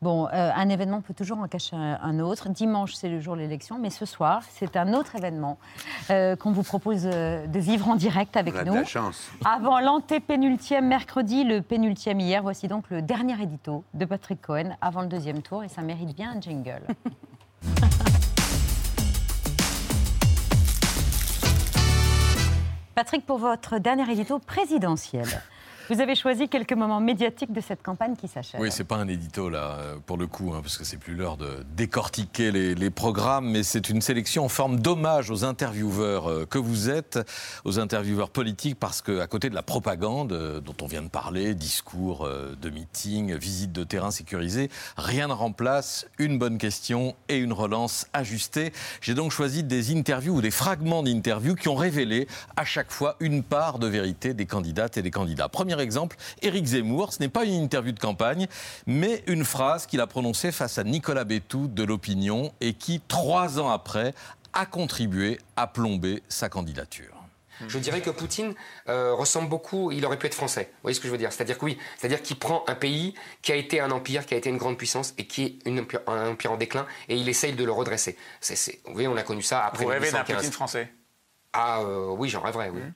Bon, euh, un événement peut toujours en cacher un, autre. Dimanche, c'est le jour de l'élection, mais ce soir, c'est un autre événement euh, qu'on vous propose euh, de vivre en direct avec nous. De la chance. Avant l'antépénultième mercredi, le pénultième hier, voici donc le dernier édito de Patrick Cohen avant le deuxième tour, et ça mérite bien un jingle. Patrick, pour votre dernier édito présidentiel. Vous avez choisi quelques moments médiatiques de cette campagne qui s'achève. Oui, c'est pas un édito là, pour le coup, hein, parce que c'est plus l'heure de décortiquer les, programmes, mais c'est une sélection en forme d'hommage aux intervieweurs euh, que vous êtes, aux intervieweurs politiques, parce qu'à côté de la propagande euh, dont on vient de parler, discours euh, de meeting, visite de terrain sécurisée, rien ne remplace une bonne question et une relance ajustée. J'ai donc choisi des interviews ou des fragments d'interviews qui ont révélé à chaque fois une part de vérité des candidates et des candidats. Première exemple, Éric Zemmour. Ce n'est pas une interview de campagne, mais une phrase qu'il a prononcée face à Nicolas Bétou de l'Opinion et qui, trois ans après, a contribué à plomber sa candidature. Je dirais que Poutine euh, ressemble beaucoup, il aurait pu être français. Vous voyez ce que je veux dire? C'est-à-dire que oui, c'est-à-dire qu'il prend un pays qui a été un empire, qui a été une grande puissance et qui est une, un empire en déclin et il essaye de le redresser. vous voyez, on a connu ça après Vous rêvez d'un Poutine français? Ah euh, oui, j'en rêverais, oui. Mmh.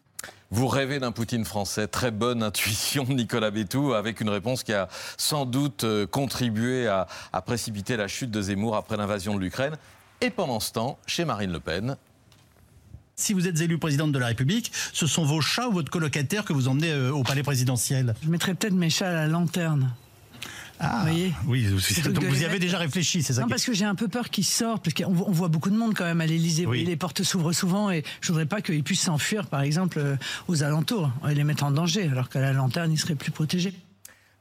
Vous rêvez d'un Poutine français. Très bonne intuition de Nicolas Bétou, avec une réponse qui a sans doute euh, contribué à, précipiter la chute de Zemmour après l'invasion de l'Ukraine. Et pendant ce temps, chez Marine Le Pen, si vous êtes élu présidente de la République, ce sont vos chats ou votre colocataire que vous emmenez euh, au palais présidentiel? Je mettrais peut-être mes chats à la lanterne. Ah, oui, donc vous y avez déjà réfléchi, c'est ça Non, parce que j'ai un peu peur qu'il sorte, parce qu'on voit beaucoup de monde quand même à l'Élysée. Les portes s'ouvrent souvent et je voudrais pas qu'ils puissent s'enfuir, par exemple, euh, aux alentours et les mettre en danger, alors qu'à la lanterne, ils seraient plus protégés.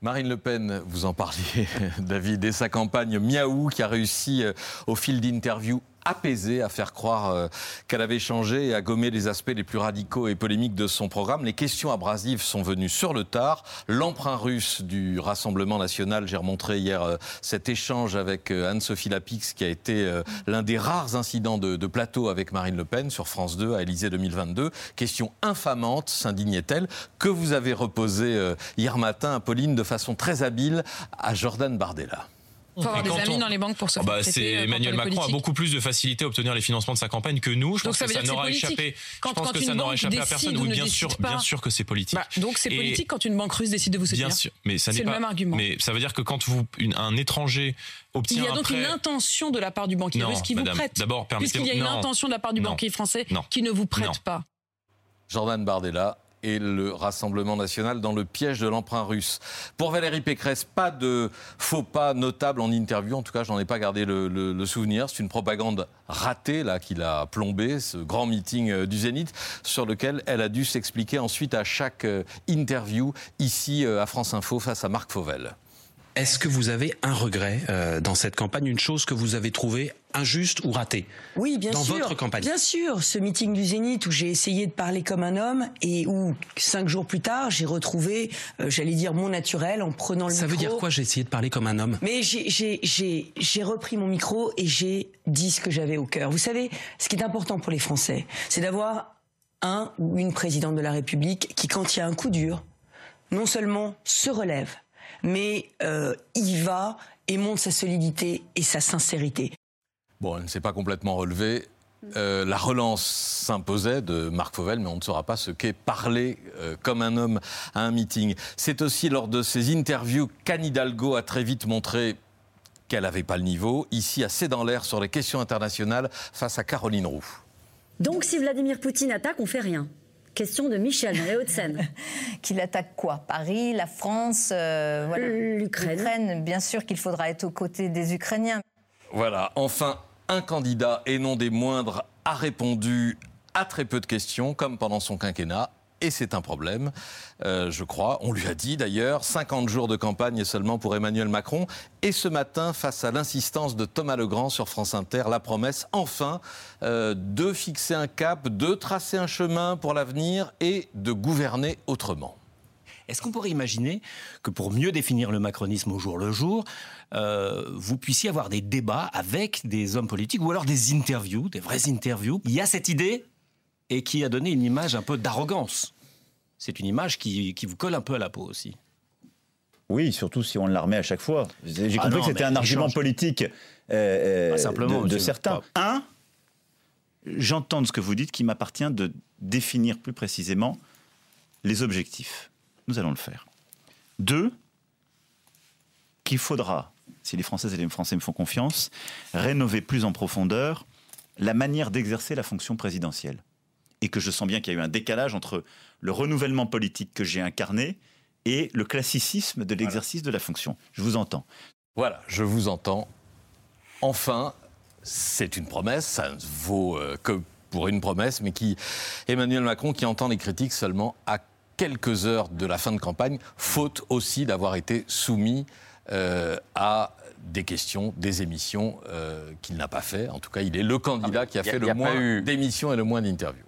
Marine Le Pen, vous en parliez, David, et sa campagne Miaou qui a réussi euh, au fil d'interviews apaisée, à faire croire euh, qu'elle avait changé et à gommer les aspects les plus radicaux et polémiques de son programme. Les questions abrasives sont venues sur le tard. L'emprunt russe du Rassemblement national, j'ai remontré hier euh, cet échange avec euh, Anne-Sophie Lapix, qui a été l'un des rares incidents de, plateau avec Marine Le Pen sur France 2 à Élysée 2022. Question infamante, s'indignait-elle, que vous avez reposée hier matin, Apolline, de façon très habile à Jordan Bardella? Il faut avoir des amis dans les banques pour se oh bah, euh, Emmanuel Macron a beaucoup plus de facilité à obtenir les financements de sa campagne que nous. Je pense que ça n'aura échappé. je pense que ça n'aura échappé à personne. Oui, bien sûr, bien sûr que c'est politique. Bah, donc c'est politique quand une banque russe décide de vous soutenir. Bien sûr, mais ça n'est pas. le même argument. Mais ça veut dire que quand vous, un étranger obtient il y a donc une intention de la part du banquier russe qui vous prête. D'abord, puisqu'il y a une intention de la part du banquier français qui ne vous prête pas. Jordan Bardella, et le Rassemblement national dans le piège de l'emprunt russe. Pour Valérie Pécresse, pas de faux pas notable en interview, en tout cas, je n'en ai pas gardé le, souvenir. C'est une propagande ratée là qu'il a plombé, ce grand meeting euh, du Zénith, sur lequel elle a dû s'expliquer ensuite à chaque euh, interview ici euh, à France Info face à Marc Fauvel. Est-ce que vous avez un regret euh, dans cette campagne, une chose que vous avez trouvée injuste ou ratée Oui, bien dans sûr. Dans votre campagne? Bien sûr, ce meeting du Zénith où j'ai essayé de parler comme un homme et où cinq jours plus tard j'ai retrouvé, euh, j'allais dire mon naturel en prenant le micro. Ça veut dire quoi J'ai essayé de parler comme un homme? Mais j'ai repris mon micro et j'ai dit ce que j'avais au cœur. Vous savez, ce qui est important pour les Français, c'est d'avoir un ou une présidente de la République qui, quand il y a un coup dur, non seulement se relève mais euh, il va et montre sa solidité et sa sincérité. Bon, elle ne s'est pas complètement relevée. Euh, la relance s'imposait de Marc Fauvel, mais on ne saura pas ce qu'est parler euh, comme un homme à un meeting. C'est aussi lors de ces interviews qu'Anne Hidalgo a très vite montré qu'elle n'avait pas le niveau, ici assez dans l'air sur les questions internationales face à Caroline Roux. Donc si Vladimir Poutine attaque, on fait rien Question de Michel dans les Hauts-de-Seine. qu'il attaque quoi? Paris, la France, euh, voilà. l'Ukraine. Bien sûr qu'il faudra être aux côtés des Ukrainiens. Voilà, enfin, un candidat, et non des moindres, a répondu à très peu de questions, comme pendant son quinquennat, et c'est un problème, euh, je crois. On lui a dit d'ailleurs 50 jours de campagne seulement pour Emmanuel Macron. Et ce matin, face à l'insistance de Thomas Legrand sur France Inter, la promesse enfin euh, de fixer un cap, de tracer un chemin pour l'avenir et de gouverner autrement. Est-ce qu'on pourrait imaginer que pour mieux définir le macronisme au jour le jour, euh, vous puissiez avoir des débats avec des hommes politiques ou alors des interviews, des vraies interviews? Il y a cette idée et qui a donné une image un peu d'arrogance. C'est une image qui, vous colle un peu à la peau aussi. Oui, surtout si on la remet à chaque fois. J'ai ah compris que c'était un argument politique euh, simplement, de, certains. Un, j'entends ce que vous dites qu'il m'appartient de définir plus précisément les objectifs. Nous allons le faire. Deux, qu'il faudra, si les Françaises et les Français me font confiance, rénover plus en profondeur la manière d'exercer la fonction présidentielle. Et que je sens bien qu'il y a eu un décalage entre le renouvellement politique que j'ai incarné et le classicisme de l'exercice de la fonction. Je vous entends. Voilà, je vous entends. Enfin, c'est une promesse, ça ne vaut euh, que pour une promesse, mais qui Emmanuel Macron qui entend les critiques seulement à quelques heures de la fin de campagne, faute aussi d'avoir été soumis euh, à des questions, des émissions euh, qu'il n'a pas fait. En tout cas, il est le candidat ah, qui a fait le moins d'émissions et le moins d'interviews.